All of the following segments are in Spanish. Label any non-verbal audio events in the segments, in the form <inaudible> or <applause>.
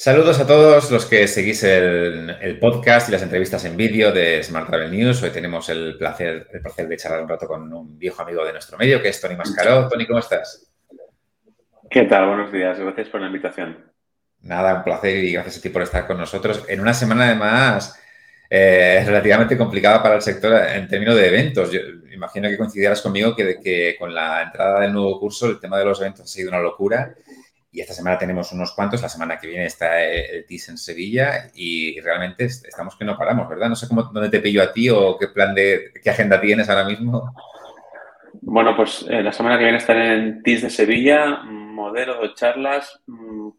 Saludos a todos los que seguís el, podcast y las entrevistas en vídeo de Smart Travel News. Hoy tenemos el placer, el placer de charlar un rato con un viejo amigo de nuestro medio, que es Tony Mascaró. Tony, ¿cómo estás? ¿Qué tal? Buenos días. Gracias por la invitación. Nada, un placer y gracias a ti por estar con nosotros en una semana además eh, relativamente complicada para el sector en términos de eventos. Yo imagino que coincidirás conmigo que, que con la entrada del nuevo curso el tema de los eventos ha sido una locura y esta semana tenemos unos cuantos, la semana que viene está el TIS en Sevilla y realmente estamos que no paramos, ¿verdad? No sé cómo, dónde te pillo a ti o qué plan de, qué agenda tienes ahora mismo. Bueno, pues eh, la semana que viene estaré en TIS de Sevilla, modelo de charlas. Mm,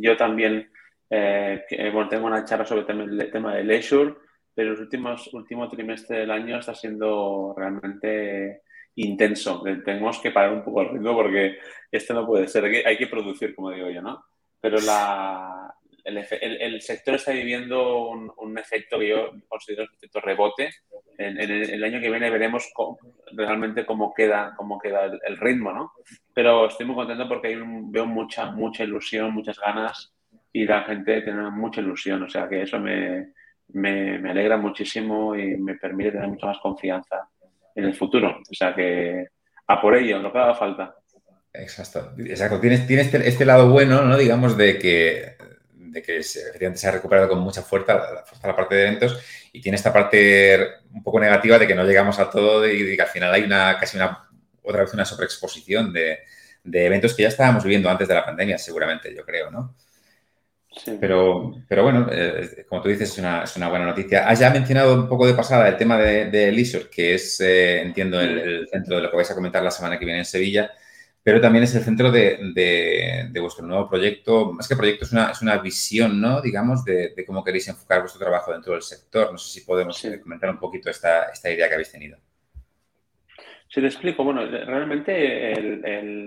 yo también, eh, bueno, tengo una charla sobre el tema, de leisure, pero el último trimestre del año está siendo realmente intenso. Tenemos que parar un poco el ritmo porque esto no puede ser. Hay que producir, como digo yo, ¿no? Pero el, sector está viviendo un, efecto que yo considero un efecto rebote. En, el, año que viene veremos realmente cómo queda, cómo queda el, ritmo, ¿no? Pero estoy muy contento porque veo mucha, mucha ilusión, muchas ganas y la gente tiene mucha ilusión. O sea que eso me, me, me alegra muchísimo y me permite tener mucha más confianza en el futuro. O sea que a por ello, lo que haga falta. Exacto, exacto. Tienes, este, este, lado bueno, ¿no? Digamos, de que, de que efectivamente se ha recuperado con mucha fuerza la, la, parte de eventos y tiene esta parte un poco negativa de que no llegamos a todo y que al final hay una casi una otra vez una sobreexposición de, de eventos que ya estábamos viviendo antes de la pandemia, seguramente, yo creo, ¿no? Pero, pero bueno, eh, como tú dices, es una, es una, buena noticia. Has ya mencionado un poco de pasada el tema de, de Leisure, que es, eh, entiendo, el, centro de lo que vais a comentar la semana que viene en Sevilla, pero también es el centro de, de, vuestro nuevo proyecto. Más que proyecto, es una, es una visión, ¿no? Digamos, de, cómo queréis enfocar vuestro trabajo dentro del sector. No sé si podemos comentar un poquito esta, esta idea que habéis tenido. Si te explico, bueno, realmente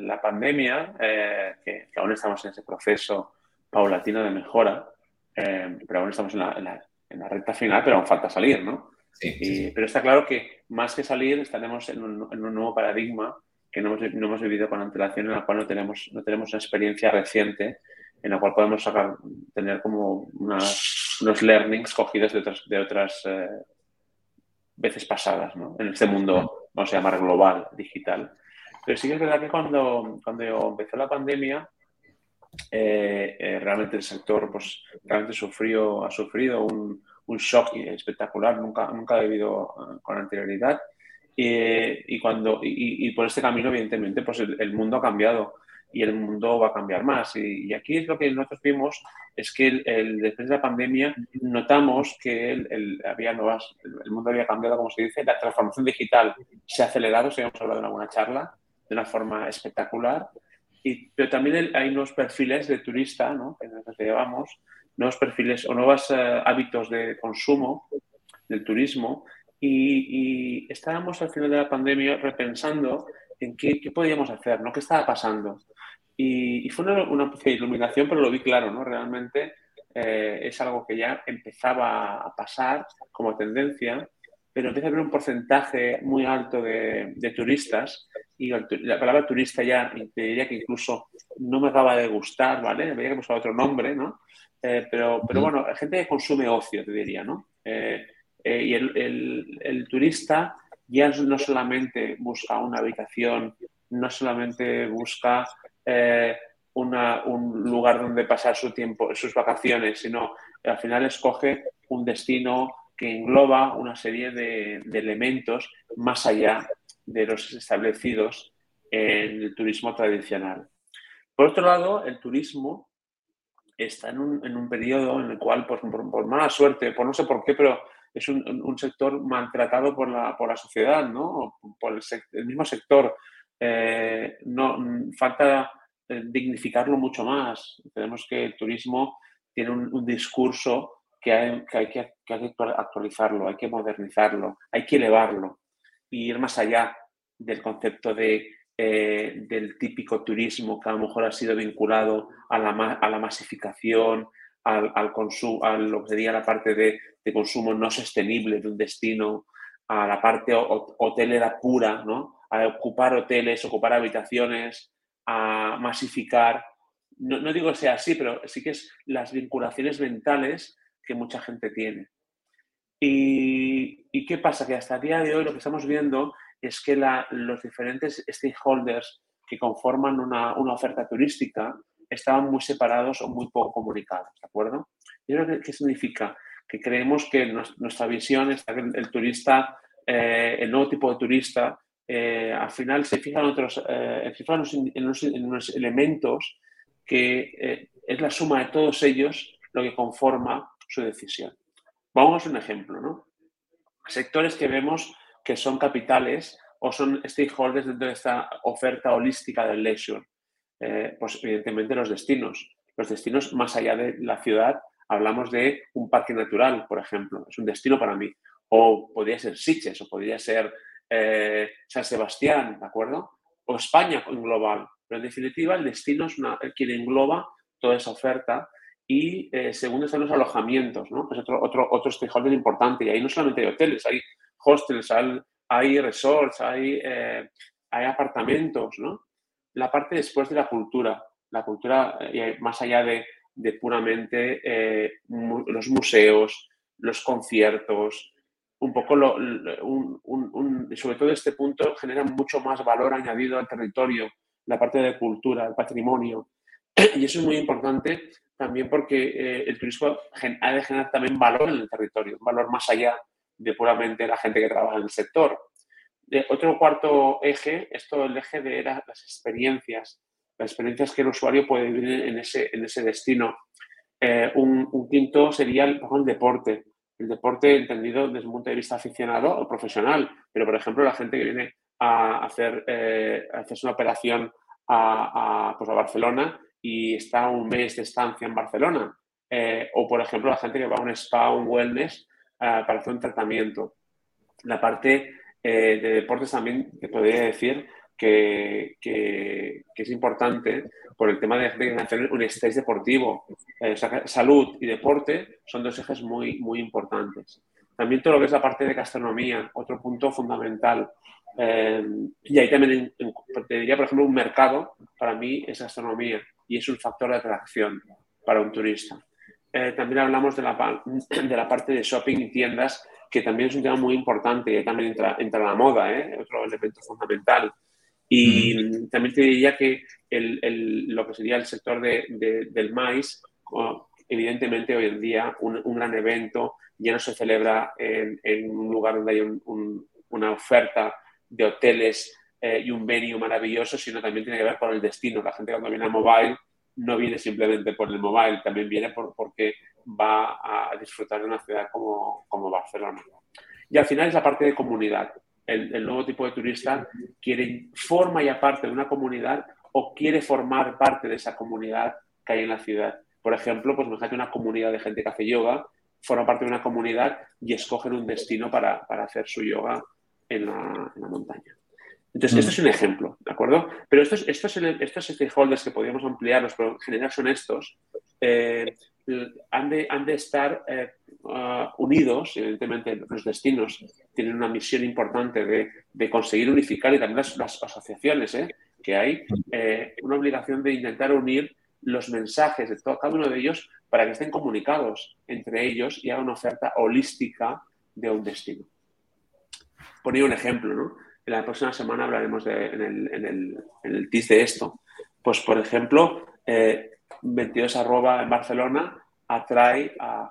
la pandemia, eh, que, que aún estamos en ese proceso, paulatino de mejora, eh, pero aún estamos en la, en, la, recta final, pero aún falta salir, ¿no? Sí, Pero está claro que más que salir estaremos en un, en un nuevo paradigma que no hemos, no hemos, vivido con antelación, en la cual no tenemos, no tenemos una experiencia reciente, en la cual podemos sacar, tener como unos learnings cogidos de otras, de otras eh, veces pasadas, ¿no? En este mundo, vamos a llamar global, digital. Pero sí que es verdad que cuando, cuando empezó la pandemia, eh, eh, realmente el sector pues, realmente sufrió, ha sufrido un, un shock espectacular, nunca, nunca debido eh, con anterioridad. Y, cuando, y, por este camino, evidentemente, pues el, mundo ha cambiado y el mundo va a cambiar más. Y, aquí es lo que nosotros vimos, es que el, después de la pandemia notamos que el, había nuevas, el mundo había cambiado, como se dice, la transformación digital se ha acelerado, si hemos hablado en alguna charla, de una forma espectacular pero también hay nuevos perfiles de turista, ¿no? que nos llevamos, nuevos perfiles o nuevos eh, hábitos de consumo del turismo y, estábamos al final de la pandemia repensando en qué, qué podíamos hacer, ¿no? qué estaba pasando. Y, fue una, una, iluminación, pero lo vi claro, ¿no? Realmente eh, es algo que ya empezaba a pasar como tendencia pero empieza a haber un porcentaje muy alto de, turistas y la palabra turista ya te diría que incluso no me acaba de gustar, ¿vale? Habría que buscar otro nombre, ¿no? Eh, pero, pero bueno, gente que consume ocio, te diría, ¿no? Eh, eh, y el, turista ya no solamente busca una habitación, no solamente busca un lugar donde pasar su tiempo, sus vacaciones, sino al final escoge un destino que engloba una serie de, elementos más allá de los establecidos en el turismo tradicional. Por otro lado, el turismo está en un, periodo en el cual, pues, por, mala suerte, por no sé por qué, pero es un, sector maltratado por la, por la sociedad, ¿no? por el, mismo sector. Eh, no, falta eh, dignificarlo mucho más. Tenemos que el turismo tiene un discurso que hay que, actualizarlo, hay que modernizarlo, hay que elevarlo y ir más allá del concepto de, eh, del típico turismo que a lo mejor ha sido vinculado a la, a la masificación, al, al consumo, a lo que sería la parte de, de, consumo no sostenible de un destino, a la parte hotelera pura, ¿no? a ocupar hoteles, ocupar habitaciones, a masificar no, digo que sea así, pero sí que es las vinculaciones mentales que mucha gente tiene. Y, qué pasa? Que hasta el día de hoy lo que estamos viendo es que los diferentes stakeholders que conforman una, oferta turística estaban muy separados o muy poco comunicados, ¿de acuerdo? ¿Y qué significa? Que creemos que nuestra visión es que el, turista, eh, el nuevo tipo de turista, eh, al final se fijan eh, en, unos, elementos que es la suma de todos ellos lo que conforma su decisión. Vamos a un ejemplo, ¿no? Sectores que vemos que son capitales o son stakeholders dentro de esta oferta holística del leisure. pues evidentemente los destinos. Los destinos más allá de la ciudad, hablamos de un parque natural, por ejemplo. Es un destino para mí. O podría ser Sitges, o podría ser eh, San Sebastián, ¿de acuerdo? O España en global. Pero en definitiva, el destino es una, quien engloba toda esa oferta y eh, segundo están los alojamientos, ¿no? Es otro, otro, otro stakeholder importante. Y ahí no solamente hay hoteles, hay hostels, hay, resorts, hay, eh, hay apartamentos, ¿no? La parte después de la cultura. La cultura, más allá de, de puramente los museos, los conciertos, un poco, lo, sobre todo este punto, genera mucho más valor añadido al territorio, la parte de cultura, el patrimonio. <clears throat> Y eso es muy importante también porque eh, el turismo ha de generar también valor en el territorio, un valor más allá de puramente la gente que trabaja en el sector. otro cuarto eje es todo el eje de las experiencias, las experiencias que el usuario puede vivir en ese, en ese destino. Eh, un, quinto sería el, deporte el deporte entendido desde un punto de vista aficionado o profesional. Pero, por ejemplo, la gente que viene a hacer eh, hacerse una operación a, pues a, Barcelona y está un mes de estancia en Barcelona. Eh, o, por ejemplo, la gente que va a un spa o un wellness eh, para hacer un tratamiento. La parte de deportes también te podría decir que, que, es importante por el tema de, hacer un estrés deportivo. Eh, salud y deporte son dos ejes muy, muy importantes. También todo lo que es la parte de gastronomía, otro punto fundamental. Eh, y ahí también te diría, por ejemplo, un mercado para mí es gastronomía y es un factor de atracción para un turista. Eh, también hablamos de la, <clears throat> de la parte de shopping y tiendas, que también es un tema muy importante y también entra, entra la moda, otro elemento fundamental. Y también te diría que el, lo que sería el sector de, del maíz, evidentemente hoy en día un, gran evento ya no se celebra en, un lugar donde hay una oferta de hoteles eh, y un venue maravilloso, sino también tiene que ver con el destino. La gente cuando viene a Mobile no viene simplemente por el mobile, también viene por, porque va a disfrutar de una ciudad como, como Barcelona. Y al final es la parte de comunidad el, nuevo tipo de turista quiere, forma ya parte de una comunidad o quiere formar parte de esa comunidad que hay en la ciudad. Por ejemplo, pues imagínate una comunidad de gente que hace yoga, forma parte de una comunidad y escogen un destino para, hacer su yoga en la, montaña. Entonces, esto es un ejemplo, ¿de acuerdo? Pero estos, estos, estos stakeholders que podríamos ampliarlos, pero en general son estos, eh, han, de, han de estar eh, uh, unidos, evidentemente los destinos tienen una misión importante de, de conseguir unificar y también las, asociaciones ¿eh? que hay, eh, una obligación de intentar unir los mensajes de todo, cada uno de ellos para que estén comunicados entre ellos y hagan una oferta holística de un destino. Poner un ejemplo, ¿no? La próxima semana hablaremos de, en, el, TIS de esto. Pues, por ejemplo, 22 arroba en Barcelona atrae a,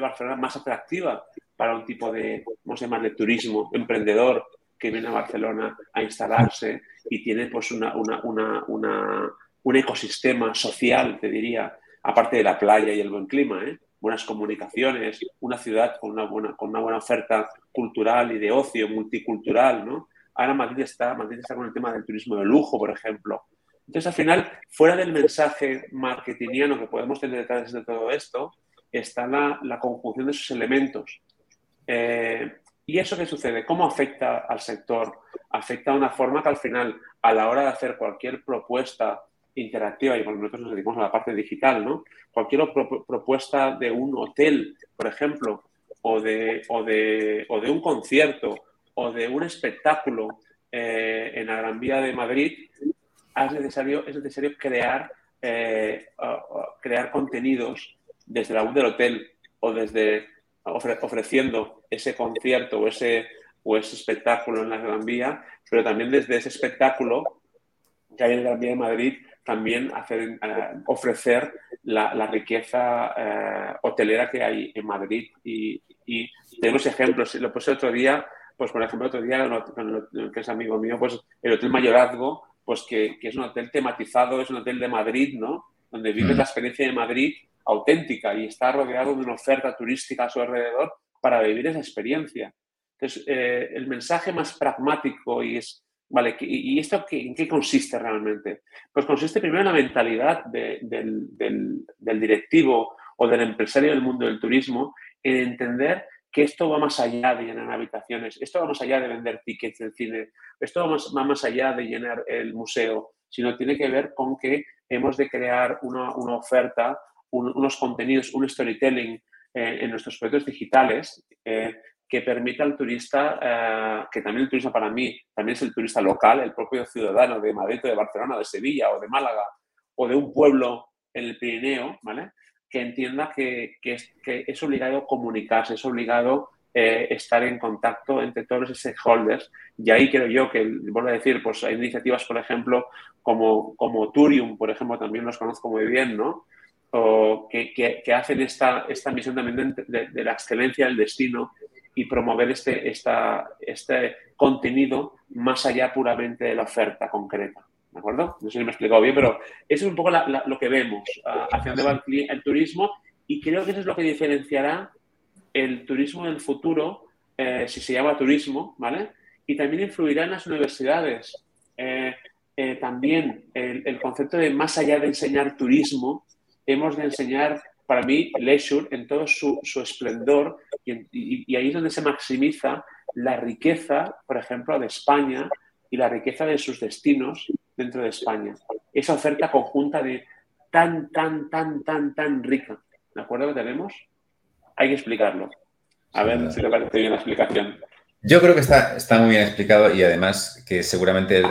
Barcelona más atractiva para un tipo de, de turismo emprendedor que viene a Barcelona a instalarse y tiene pues una, un ecosistema social, te diría, aparte de la playa y el buen clima, ¿eh? Buenas comunicaciones, una ciudad con una, buena, con una buena oferta cultural y de ocio multicultural, ¿no? Ahora Madrid está, Madrid está con el tema del turismo de lujo, por ejemplo. Entonces, al final, fuera del mensaje marketingiano que podemos tener detrás de todo esto, está la, conjunción de esos elementos. Eh, ¿Y eso qué sucede? ¿Cómo afecta al sector? Afecta de una forma que al final, a la hora de hacer cualquier propuesta interactiva, y nosotros nos dedicamos a la parte digital, ¿no? Cualquier propuesta de un hotel, por ejemplo, o de, o de, o de un concierto, o de un espectáculo eh, en la Gran Vía de Madrid, es necesario, es necesario crear crear contenidos desde la web del hotel o desde ofreciendo ese concierto o ese, o ese espectáculo en la Gran Vía, pero también desde ese espectáculo que hay en la Gran Vía de Madrid, también hacer, eh, ofrecer la, riqueza eh, hotelera que hay en Madrid. Y, tenemos ejemplos. Lo puse otro día, pues por ejemplo, otro día, que es amigo mío, pues el Hotel Mayorazgo, pues que, es un hotel tematizado, es un hotel de Madrid, ¿no? Donde vives mm. la experiencia de Madrid auténtica y está rodeado de una oferta turística a su alrededor para vivir esa experiencia. Entonces, eh, el mensaje más pragmático y es, ¿vale? ¿Y esto en qué consiste realmente? Pues consiste primero en la mentalidad del, directivo o del empresario del mundo del turismo en entender que esto va más allá de llenar habitaciones, esto va más allá de vender tickets del cine, esto va más, va más allá de llenar el museo, sino tiene que ver con que hemos de crear una, una oferta unos contenidos, un storytelling eh, en nuestros proyectos digitales eh, que permita al turista, eh, que también el turista para mí, también es el turista local, el propio ciudadano de Madrid o de Barcelona, de Sevilla o de Málaga o de un pueblo en el Pirineo, ¿vale? Que entienda que, que, es, que es, obligado comunicarse, es obligado estar en contacto entre todos los stakeholders. Y ahí creo yo que, vuelvo a decir, pues hay iniciativas, por ejemplo, como, como Turium, por ejemplo, también los conozco muy bien, ¿no? o que, hacen esta, esta misión también de, la excelencia del destino y promover este, esta, este contenido más allá puramente de la oferta concreta. ¿De acuerdo? No sé si me he explicado bien, pero eso es un poco lo que vemos, hacia dónde va el, turismo y creo que eso es lo que diferenciará el turismo del futuro, eh, si se llama turismo, ¿vale? Y también influirá en las universidades. Eh, eh, también el, el, concepto de más allá de enseñar turismo, hemos de enseñar, para mí, leisure en todo su, esplendor y, ahí es donde se maximiza la riqueza, por ejemplo, de España y la riqueza de sus destinos dentro de España. Esa oferta conjunta de tan, tan, tan, tan, tan rica. ¿De acuerdo que tenemos? Hay que explicarlo. A ver si te parece bien la explicación. Yo creo que está, está muy bien explicado y además que seguramente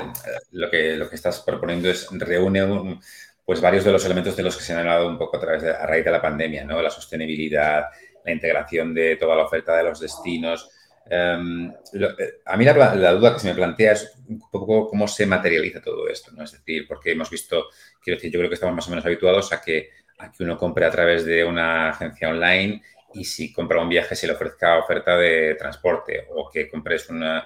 lo que, lo que estás proponiendo es reúne un, pues varios de los elementos de los que se han hablado un poco a través de, a raíz de la pandemia, ¿no? La sostenibilidad, la integración de toda la oferta de los destinos. Em, eh, a mí la, duda que se me plantea es un poco cómo se materializa todo esto, ¿no? Es decir, porque hemos visto, quiero decir, yo creo que estamos más o menos habituados a que, a que uno compre a través de una agencia online y si compra un viaje se le ofrezca oferta de transporte o que compres una,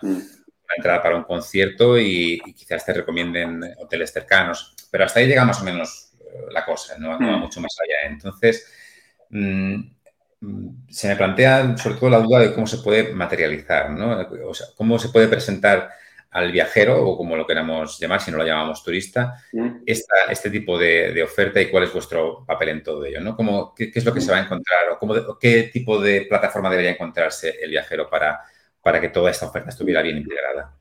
mm entrada para un concierto y, quizás te recomienden hoteles cercanos. Pero hasta ahí llega más o menos eh, la cosa, no, va mm. mucho más allá. Entonces, mm, se me plantea sobre todo la duda de cómo se puede materializar, ¿no? O sea, cómo se puede presentar al viajero, o como lo queramos llamar, si no lo llamamos turista, mm. este tipo de, oferta y cuál es vuestro papel en todo ello, ¿no? ¿Cómo, qué, es lo que se va a encontrar o cómo, qué tipo de plataforma debería encontrarse el viajero para para que toda esta oferta estuviera bien integrada?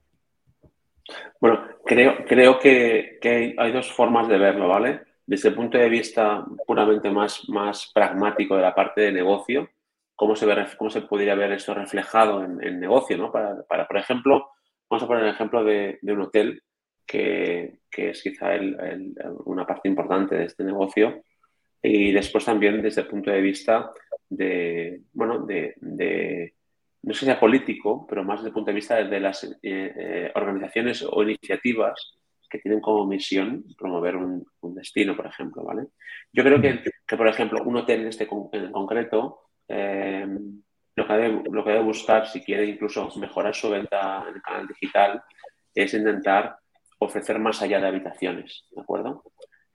Bueno, creo, creo que, hay dos formas de verlo, ¿vale? Desde el punto de vista puramente más, más pragmático de la parte de negocio, cómo se, ve, cómo se podría ver esto reflejado en, negocio, ¿no? Para, por ejemplo, vamos a poner el ejemplo de, un hotel que, es quizá una parte importante de este negocio y después también desde el punto de vista de, bueno, de, no sé si sea político, pero más desde el punto de vista de las eh, eh, organizaciones o iniciativas que tienen como misión promover un, destino, por ejemplo, ¿vale? Yo creo que, por ejemplo, un hotel en este en concreto eh, lo, que debe, lo que debe buscar, si quiere incluso mejorar su venta en el canal digital, es intentar ofrecer más allá de habitaciones, ¿de acuerdo?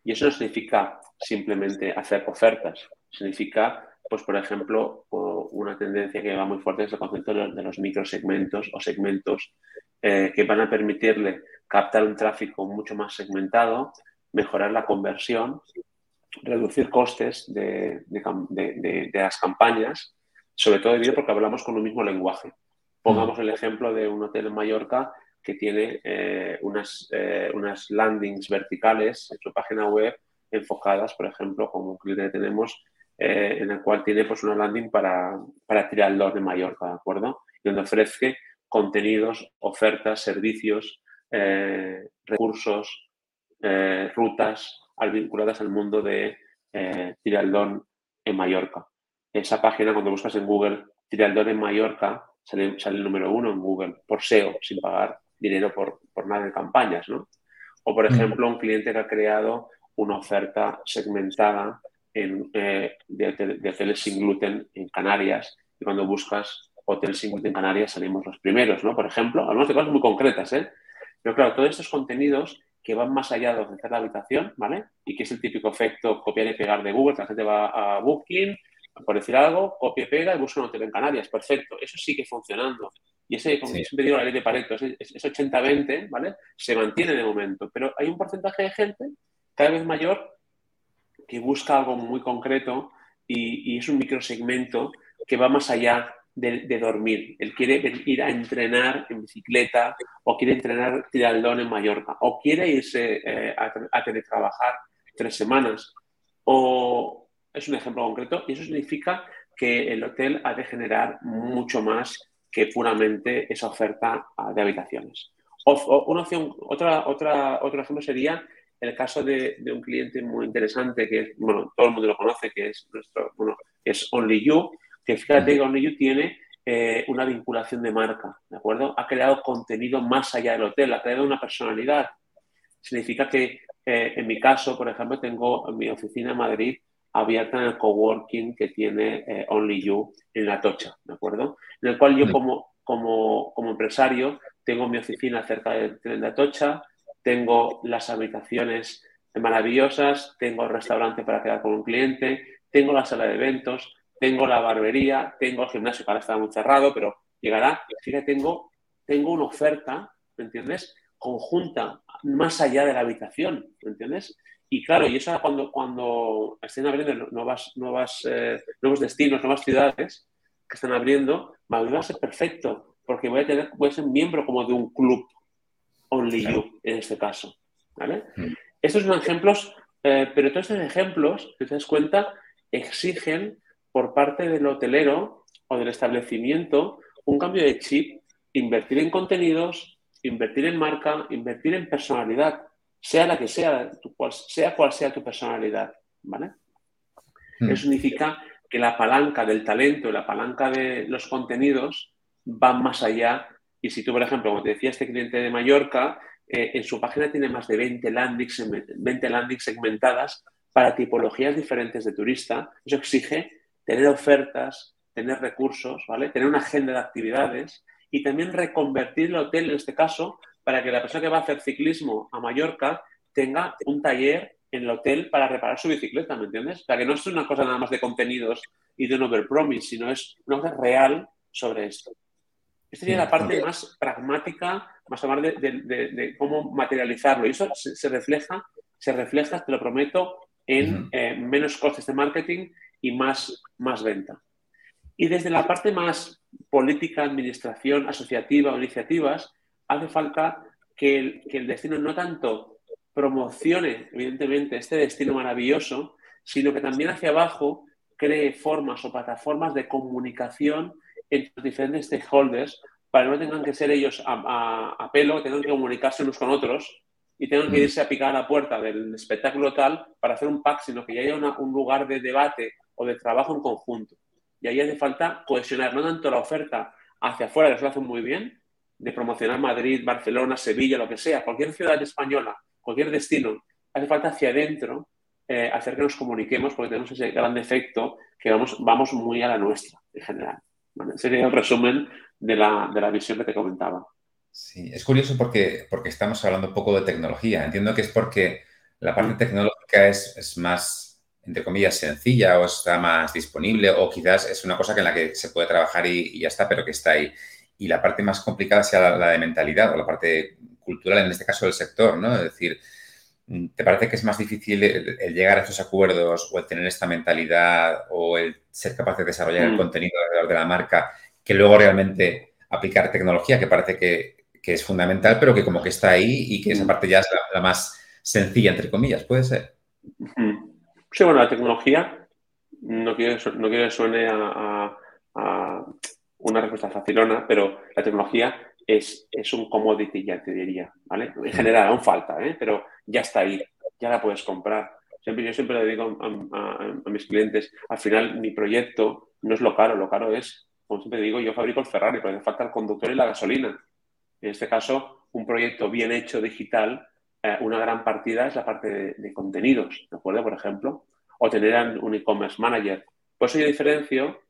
Y eso no significa simplemente hacer ofertas, significa pues por ejemplo, una tendencia que va muy fuerte es el concepto de los microsegmentos o segmentos eh, que van a permitirle captar un tráfico mucho más segmentado, mejorar la conversión, reducir costes de, las campañas, sobre todo debido porque hablamos con un mismo lenguaje. Pongamos el ejemplo de un hotel en Mallorca que tiene eh, unas, eh, unas landings verticales en su página web enfocadas, por ejemplo, como que tenemos eh, en el cual tiene pues, una landing para, para Triatlón de Mallorca, ¿de acuerdo? Y donde ofrece contenidos, ofertas, servicios, recursos, rutas vinculadas al mundo de Tiraldón en Mallorca. Esa página, cuando buscas en Google Tiraldón en Mallorca, sale, el número uno en Google por SEO, sin pagar dinero por, por nada de campañas, ¿no? O, por ejemplo, un cliente que ha creado una oferta segmentada en, eh, de, hoteles sin gluten en Canarias. Y cuando buscas hoteles sin gluten en Canarias salimos los primeros, ¿no? Por ejemplo, hablamos de cosas muy concretas, ¿eh? Pero claro, todos estos contenidos que van más allá de ofrecer la habitación, ¿vale? Y que es el típico efecto copiar y pegar de Google, que la gente va a Booking, por decir algo, copia y pega y busca un hotel en Canarias. Perfecto, eso sigue funcionando. Y ese, como siempre digo, la ley de Pareto, ese, 80-20, ¿vale? Se mantiene de momento. Pero hay un porcentaje de gente cada vez mayor que busca algo muy concreto y, es un microsegmento que va más allá de, dormir. Él quiere ir a entrenar en bicicleta o quiere entrenar tiraldón en Mallorca o quiere irse eh, a, teletrabajar tres semanas. O es un ejemplo concreto y eso significa que el hotel ha de generar mucho más que puramente esa oferta ah, de habitaciones. O, una opción, otra, otra, otro ejemplo sería el caso de, un cliente muy interesante que, bueno, todo el mundo lo conoce, que es nuestro, bueno, es Only You, que fíjate que Only You tiene eh, una vinculación de marca, ¿de acuerdo? Ha creado contenido más allá del hotel, ha creado una personalidad. Significa que, eh, en mi caso, por ejemplo, tengo mi oficina en Madrid abierta en el coworking que tiene eh, Only You en La Tocha, ¿de acuerdo? En el cual yo como, como, como empresario tengo mi oficina cerca del tren de Atocha, tengo las habitaciones maravillosas, tengo el restaurante para quedar con un cliente, tengo la sala de eventos, tengo la barbería, tengo el gimnasio que ahora está muy cerrado, pero llegará. Así que tengo, tengo una oferta, ¿me entiendes? Conjunta, más allá de la habitación, ¿me entiendes? Y claro, y eso cuando, cuando estén abriendo nuevas, nuevas, eh, nuevos destinos, nuevas ciudades que están abriendo, va a ser perfecto, porque voy a, tener, voy a ser miembro como de un club, Only You en este caso. ¿vale? Mm. Estos son ejemplos, eh, pero todos estos ejemplos, si te das cuenta, exigen por parte del hotelero o del establecimiento un cambio de chip, invertir en contenidos, invertir en marca, invertir en personalidad, sea la que sea, sea cual sea tu personalidad. ¿vale? Mm. Eso significa que la palanca del talento y la palanca de los contenidos van más allá y si tú, por ejemplo, como te decía este cliente de Mallorca, eh, en su página tiene más de 20 landings, 20 landings segmentadas para tipologías diferentes de turista, eso exige tener ofertas, tener recursos, ¿vale? Tener una agenda de actividades y también reconvertir el hotel, en este caso, para que la persona que va a hacer ciclismo a Mallorca tenga un taller en el hotel para reparar su bicicleta, ¿me entiendes? O sea, que no es una cosa nada más de contenidos y de un overpromise, sino es una cosa real sobre esto. Esta sería la parte más pragmática, más hablar de, cómo materializarlo. Y eso se, refleja, se refleja, te lo prometo, en eh, menos costes de marketing y más, más venta. Y desde la parte más política, administración, asociativa o iniciativas, hace falta que el, que el destino no tanto promocione, evidentemente, este destino maravilloso, sino que también hacia abajo cree formas o plataformas de comunicación entre los diferentes stakeholders para que no tengan que ser ellos a, pelo, tengan que comunicarse unos con otros y tengan que mm. irse a picar a la puerta del espectáculo tal para hacer un pack, sino que ya haya un lugar de debate o de trabajo en conjunto. Y ahí hace falta cohesionar no tanto la oferta hacia afuera, que lo hacen muy bien, de promocionar Madrid, Barcelona, Sevilla, lo que sea, cualquier ciudad española, cualquier destino, hace falta hacia adentro eh, hacer que nos comuniquemos porque tenemos ese gran defecto que vamos, vamos muy a la nuestra en general. Sería el resumen de la, de la, visión que te comentaba. Sí, es curioso porque, porque estamos hablando un poco de tecnología. Entiendo que es porque la parte mm. tecnológica es, es, más, entre comillas, sencilla o está más disponible o quizás es una cosa que en la que se puede trabajar y, ya está, pero que está ahí. Y la parte más complicada sea la, de mentalidad o la parte cultural, en este caso del sector, ¿no? Es decir, ¿Te parece que es más difícil el, llegar a estos acuerdos o el tener esta mentalidad o el ser capaz de desarrollar el mm. contenido alrededor de la marca que luego realmente aplicar tecnología que parece que, es fundamental, pero que como que está ahí y que esa mm. parte ya es la, más sencilla, entre comillas, ¿puede ser? Sí, bueno, la tecnología, no quiero, no quiero que suene a, una respuesta facilona, pero la tecnología es, es, un commodity, ya te diría, ¿vale? En general, aún falta, ¿eh? pero ya está ahí, ya la puedes comprar. Siempre, yo siempre le digo a, mis clientes, al final mi proyecto no es lo caro, lo caro es, como siempre digo, yo fabrico el Ferrari, pero hace falta el conductor y la gasolina. En este caso, un proyecto bien hecho digital, eh, una gran partida es la parte de, contenidos, ¿de acuerdo? Por ejemplo, o tener un e-commerce manager. Por eso yo diferencio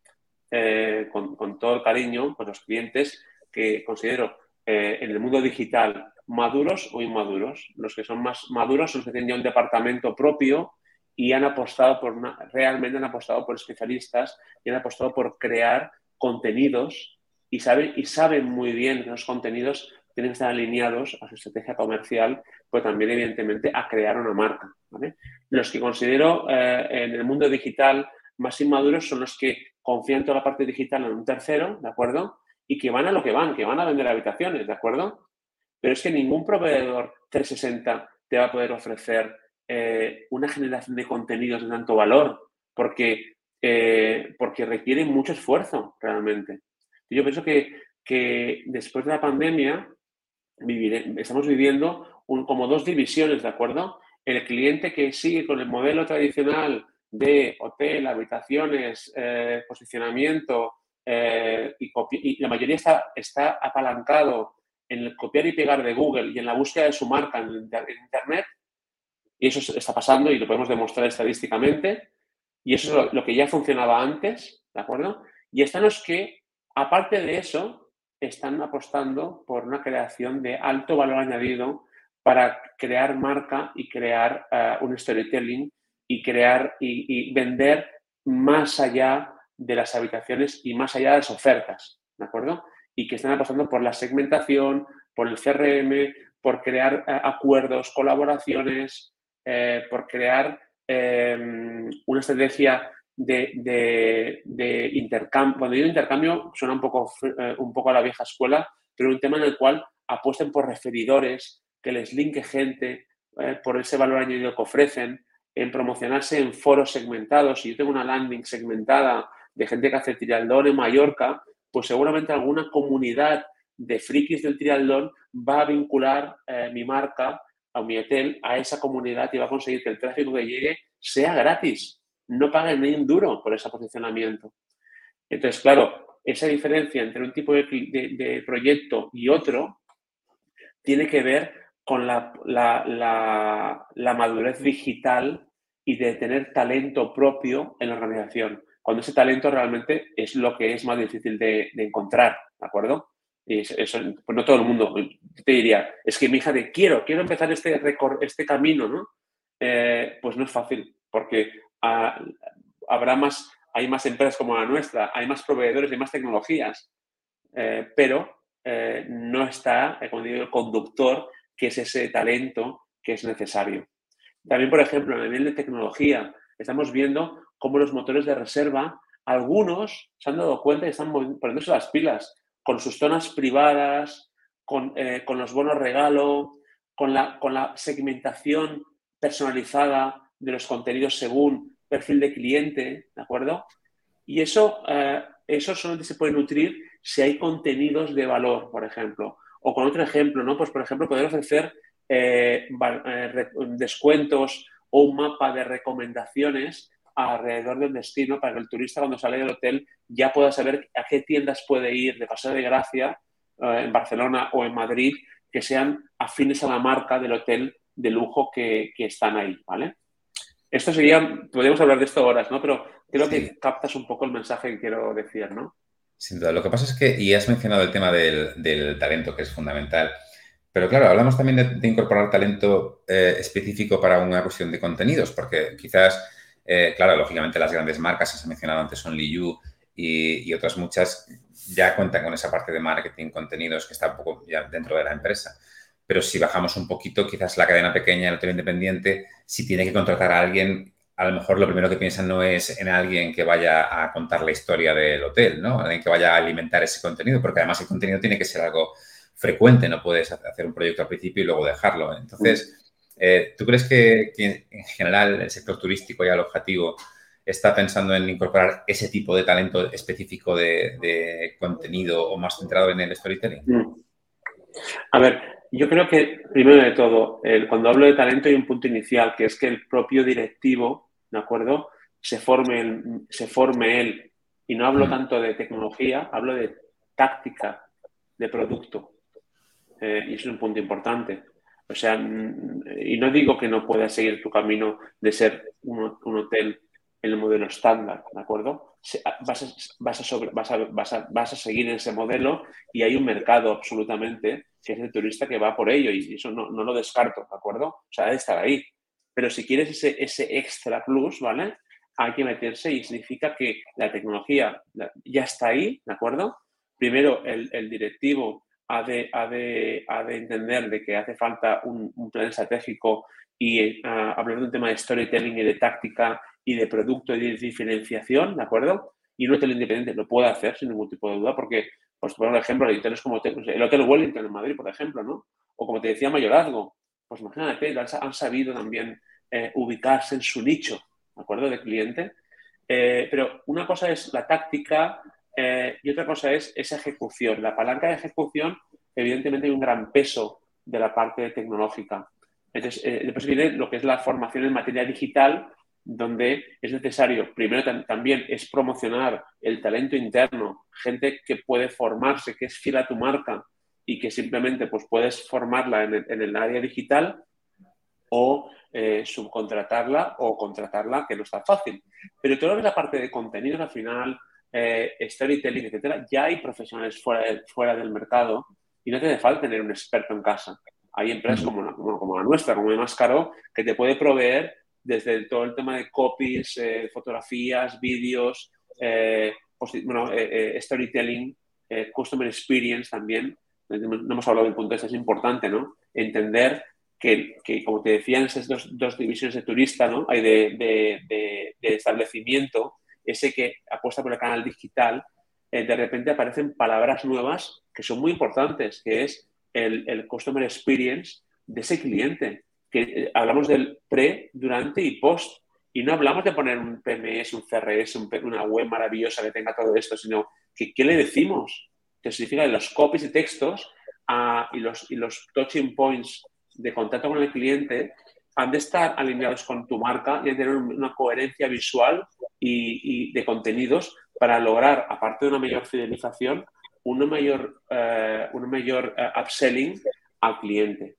eh, con, todo el cariño con los clientes que considero eh, en el mundo digital maduros o inmaduros. Los que son más maduros son los que tienen ya un departamento propio y han apostado por realmente han apostado por especialistas y han apostado por crear contenidos y saben, y saben muy bien que los contenidos tienen que estar alineados a su estrategia comercial, pero también, evidentemente, a crear una marca. Los que considero eh, en el mundo digital más inmaduros son los que confían toda la parte digital en un tercero, ¿de acuerdo? Y que van a lo que van, que van a vender habitaciones, ¿de acuerdo? Pero es que ningún proveedor 360 te va a poder ofrecer eh, una generación de contenidos de tanto valor, porque, eh, porque requiere mucho esfuerzo realmente. yo pienso que, que después de la pandemia estamos viviendo como dos divisiones, ¿de acuerdo? El cliente que sigue con el modelo tradicional de hotel, habitaciones, eh, posicionamiento, eh, y, la mayoría está, está apalancado en el copiar y pegar de Google y en la búsqueda de su marca en, Internet, y eso está pasando y lo podemos demostrar estadísticamente, y eso es lo, que ya funcionaba antes, ¿de acuerdo? Y están los que, aparte de eso, están apostando por una creación de alto valor añadido para crear marca y crear eh, un storytelling y crear y, vender más allá de las habitaciones y más allá de las ofertas, ¿de acuerdo? Y que están apostando por la segmentación, por el CRM, por crear eh, acuerdos, colaboraciones, eh, por crear em, una estrategia de, intercambio. Cuando digo intercambio, suena un poco, eh, un poco a la vieja escuela, pero un tema en el cual apuesten por referidores, que les linke gente, por ese valor añadido que ofrecen, en promocionarse en foros segmentados. Si yo tengo una landing segmentada de gente que hace triatlón en Mallorca, pues seguramente alguna comunidad de frikis del triatlón va a vincular eh, mi marca o mi hotel a esa comunidad y va a conseguir que el tráfico que llegue sea gratis. No paguen ni un duro por ese posicionamiento. Entonces, claro, esa diferencia entre un tipo de, proyecto y otro tiene que ver con la, madurez digital y de tener talento propio en la organización, cuando ese talento realmente es lo que es más difícil de, encontrar, ¿de acuerdo? Y eso, pues no todo el mundo te diría, es que mi hija de quiero, quiero empezar este, este camino, ¿no? Eh, pues no es fácil, porque ah, habrá más, hay más empresas como la nuestra, hay más proveedores, hay más tecnologías, eh, pero eh, no está, como digo, el conductor que es ese talento que es necesario. También, por ejemplo, a nivel de tecnología, estamos viendo cómo los motores de reserva, algunos se han dado cuenta y están poniéndose las pilas con sus zonas privadas, con, eh, los bonos regalo, con la, con la segmentación personalizada de los contenidos según perfil de cliente, ¿de acuerdo? Y eso, eh, eso solamente se puede nutrir si hay contenidos de valor, por ejemplo. O con otro ejemplo, ¿no? Pues, por ejemplo, poder ofrecer eh, eh, descuentos o un mapa de recomendaciones alrededor del destino para que el turista cuando sale del hotel ya pueda saber a qué tiendas puede ir de paseo de gracia eh, en Barcelona o en Madrid que sean afines a la marca del hotel de lujo que, están ahí, ¿vale? Esto sería, podríamos hablar de esto horas, ¿no? Pero creo que captas un poco el mensaje que quiero decir, ¿no? Sin duda. Lo que pasa es que, y has mencionado el tema del, talento, que es fundamental, pero claro, hablamos también de, incorporar talento eh, específico para una cuestión de contenidos, porque quizás, eh, claro, lógicamente las grandes marcas, has mencionado antes, son Liu y, y otras muchas, ya cuentan con esa parte de marketing, contenidos, que está un poco ya dentro de la empresa. Pero si bajamos un poquito, quizás la cadena pequeña, el hotel independiente, si tiene que contratar a alguien a lo mejor lo primero que piensan no es en alguien que vaya a contar la historia del hotel, ¿no? Alguien que vaya a alimentar ese contenido, porque además el contenido tiene que ser algo frecuente, no puedes hacer un proyecto al principio y luego dejarlo. Entonces, eh, ¿tú crees que, en general el sector turístico y el objetivo está pensando en incorporar ese tipo de talento específico de, contenido o más centrado en el storytelling? Mm. A ver, Yo creo que, primero de todo, cuando hablo de talento hay un punto inicial, que es que el propio directivo, ¿de acuerdo? Se forme, se forme él. Y no hablo mm. tanto de tecnología, hablo de táctica, de producto. Eh, y eso es un punto importante. O sea, y no digo que no puedas seguir tu camino de ser un, hotel en el modelo estándar, ¿de acuerdo? Vas a, vas, a vas, a, vas, a, seguir ese modelo y hay un mercado absolutamente que es el turista que va por ello y eso no, no lo descarto, ¿de acuerdo? O sea, debe estar ahí. Pero si quieres ese, ese extra plus, ¿vale? Hay que meterse y significa que la tecnología ya está ahí, ¿de acuerdo? Primero, el, el directivo ha de, ha, de, ha de, entender de que hace falta un, un plan estratégico y uh, hablar de un tema de storytelling y de táctica y de producto y de diferenciación, ¿de acuerdo? Y un hotel independiente lo puede hacer sin ningún tipo de duda porque, pues, por ejemplo, hoteles como el Hotel Wellington en Madrid, por ejemplo, ¿no? O como te decía, Mayorazgo. Pues imagínate, han sabido también eh, ubicarse en su nicho, ¿de acuerdo? De cliente. Eh, pero una cosa es la táctica, eh, y otra cosa es esa ejecución. La palanca de ejecución, evidentemente, hay un gran peso de la parte tecnológica. Entonces, después viene lo que es la formación en materia digital, donde es necesario, primero también es promocionar el talento interno, gente que puede formarse, que es fiel a tu marca y que simplemente pues, puedes formarla en el, área digital o eh, subcontratarla o contratarla, que no está fácil. Pero todo lo que es la parte de contenidos al final, eh, storytelling, etcétera, ya hay profesionales fuera, fuera del mercado y no te hace falta tener un experto en casa. Hay empresas como la, como, la nuestra, como Máscaro, que te puede proveer desde todo el tema de copies, eh, fotografías, vídeos, eh, bueno, storytelling, customer experience también. No hemos hablado del punto este, es importante, ¿no? Entender que, que, como te decía, en esas dos, dos divisiones de turista, ¿no? Hay de, de, de establecimiento, ese que apuesta por el canal digital, eh, de repente aparecen palabras nuevas que son muy importantes, que es el, customer experience de ese cliente. Que eh, hablamos del pre, durante y post. Y no hablamos de poner un PMS, un CRS, una web maravillosa que tenga todo esto, sino que qué le decimos, que significa los copies de textos ah, y, los, y los touching points de contacto con el cliente han de estar alineados con tu marca y de tener una coherencia visual y, de contenidos para lograr, aparte de una mayor fidelización, una mayor, uh, una mayor eh, upselling al cliente.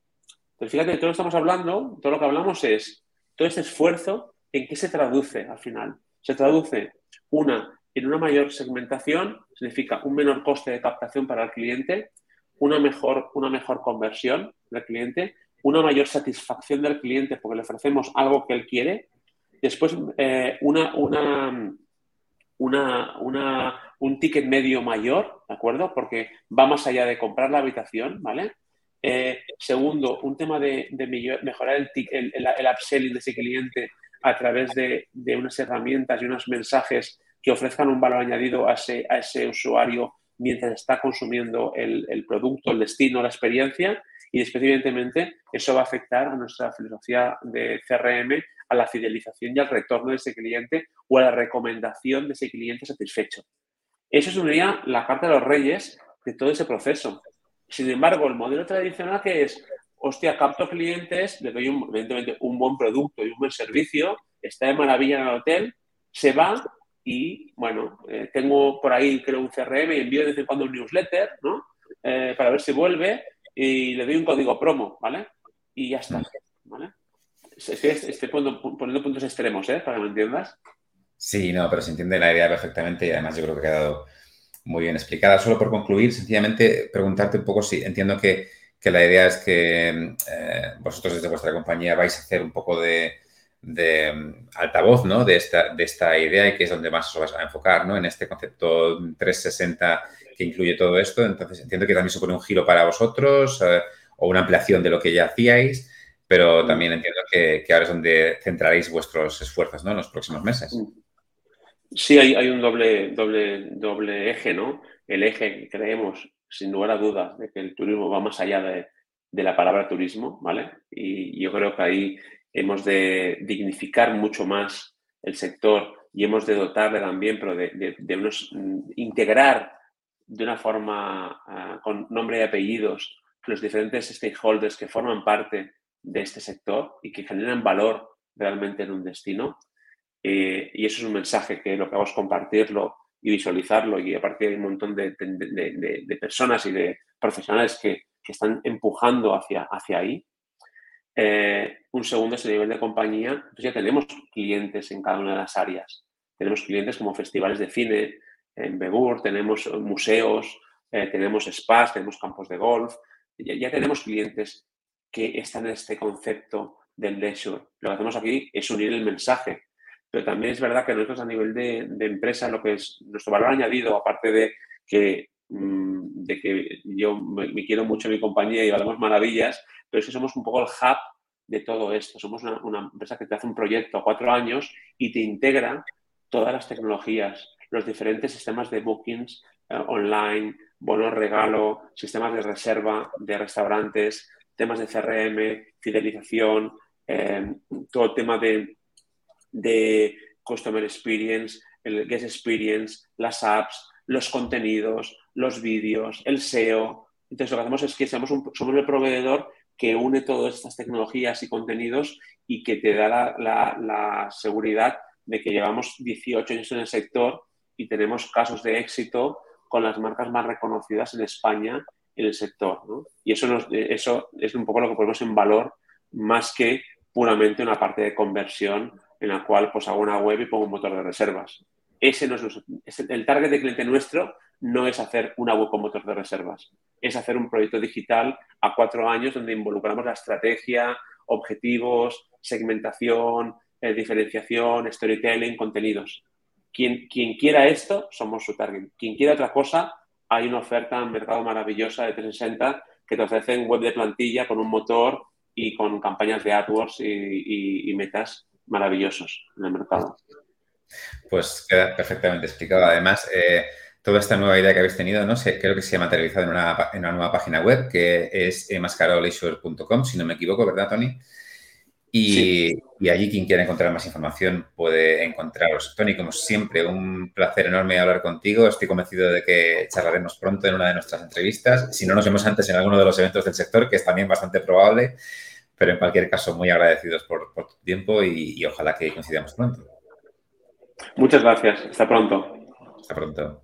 Entonces, fíjate, de todo lo que estamos hablando, todo lo que hablamos es todo este esfuerzo, ¿en qué se traduce al final? Se traduce, una, en una mayor segmentación, significa un menor coste de captación para el cliente, una mejor, una mejor conversión del cliente, una mayor satisfacción del cliente porque le ofrecemos algo que él quiere Después, eh, una, una, una, un ticket medio mayor, ¿de acuerdo? Porque va más allá de comprar la habitación, ¿vale? Eh, segundo, un tema de, mejorar el, el, el, upselling de ese cliente a través de, unas herramientas y unos mensajes que ofrezcan un valor añadido a ese, usuario mientras está consumiendo el, el, producto, el destino, la experiencia. Y después, eso va a afectar a nuestra filosofía de CRM a la fidelización y al retorno de ese cliente o a la recomendación de ese cliente satisfecho. Eso sería la carta de los reyes de todo ese proceso. Sin embargo, el modelo tradicional que es, hostia, capto clientes, le doy un, evidentemente un buen producto y un buen servicio, está de maravilla en el hotel, se va y, bueno, eh, tengo por ahí, creo, un CRM y envío de vez en cuando un newsletter, ¿no? Eh, para ver si vuelve y le doy un código promo, ¿vale? Y ya está, ¿vale? Estoy, poniendo, puntos extremos, ¿eh? Para que me entiendas. Sí, no, pero se entiende la idea perfectamente y además yo creo que ha quedado muy bien explicada. Solo por concluir, sencillamente preguntarte un poco si entiendo que, la idea es que eh, vosotros desde vuestra compañía vais a hacer un poco de, altavoz ¿no? de, esta, de esta idea y que es donde más os vais a enfocar, ¿no? En este concepto 360 que incluye todo esto. Entonces entiendo que también supone un giro para vosotros eh, o una ampliación de lo que ya hacíais pero también entiendo que, ahora es donde centraréis vuestros esfuerzos ¿no? en los próximos meses. Sí, hay, un doble, doble, doble eje, ¿no? El eje que creemos, sin lugar a dudas, de que el turismo va más allá de, la palabra turismo, ¿vale? Y yo creo que ahí hemos de dignificar mucho más el sector y hemos de dotarle también, pero de, unos, mm, integrar de una forma ah, con nombre y apellidos los diferentes stakeholders que forman parte de este sector y que generan valor realmente en un destino. Eh, y eso es un mensaje que lo que hago es compartirlo y visualizarlo y a partir de un montón de, personas y de profesionales que, están empujando hacia, hacia ahí. Eh, un segundo es el nivel de compañía. Pues ya tenemos clientes en cada una de las áreas. Tenemos clientes como festivales de cine en Begur, tenemos museos, eh, tenemos spas, tenemos campos de golf. Ya, tenemos clientes que están en este concepto del leisure. Lo que hacemos aquí es unir el mensaje pero también es verdad que nosotros a nivel de, empresa, lo que es nuestro valor añadido, aparte de que, mm, de que yo me, quiero mucho mi compañía y valemos maravillas, pero es que somos un poco el hub de todo esto. Somos una, empresa que te hace un proyecto a cuatro años y te integra todas las tecnologías, los diferentes sistemas de bookings eh, online, bonos regalo, sistemas de reserva de restaurantes, temas de CRM, fidelización, eh, todo el tema de de Customer Experience, el Guest Experience, las apps, los contenidos, los vídeos, el SEO. Entonces, lo que hacemos es que somos, somos el proveedor que une todas estas tecnologías y contenidos y que te da la, seguridad de que llevamos 18 años en el sector y tenemos casos de éxito con las marcas más reconocidas en España en el sector. Y eso, eso es un poco lo que ponemos en valor más que puramente una parte de conversión en la cual pues hago una web y pongo un motor de reservas. Ese no es, el target de cliente nuestro no es hacer una web con motor de reservas, es hacer un proyecto digital a cuatro años donde involucramos la estrategia, objetivos, segmentación, eh, diferenciación, storytelling, contenidos. Quien, quien quiera esto, somos su target. Quien quiera otra cosa, hay una oferta en mercado maravillosa de 360 que te ofrecen web de plantilla con un motor y con campañas de AdWords y metas maravillosos en el mercado. Pues queda perfectamente explicado. Además, eh, toda esta nueva idea que habéis tenido, ¿no? sé creo que se ha materializado en una, en una nueva página web que es mascarolleisure.com, si no me equivoco, ¿verdad, Tony? Y, y, allí quien quiera encontrar más información puede encontraros. Tony, como siempre, un placer enorme hablar contigo. Estoy convencido de que charlaremos pronto en una de nuestras entrevistas. Si no nos vemos antes en alguno de los eventos del sector, que es también bastante probable. Pero en cualquier caso, muy agradecidos por, tu tiempo y, y ojalá que coincidamos pronto. Muchas gracias. Hasta pronto. Hasta pronto.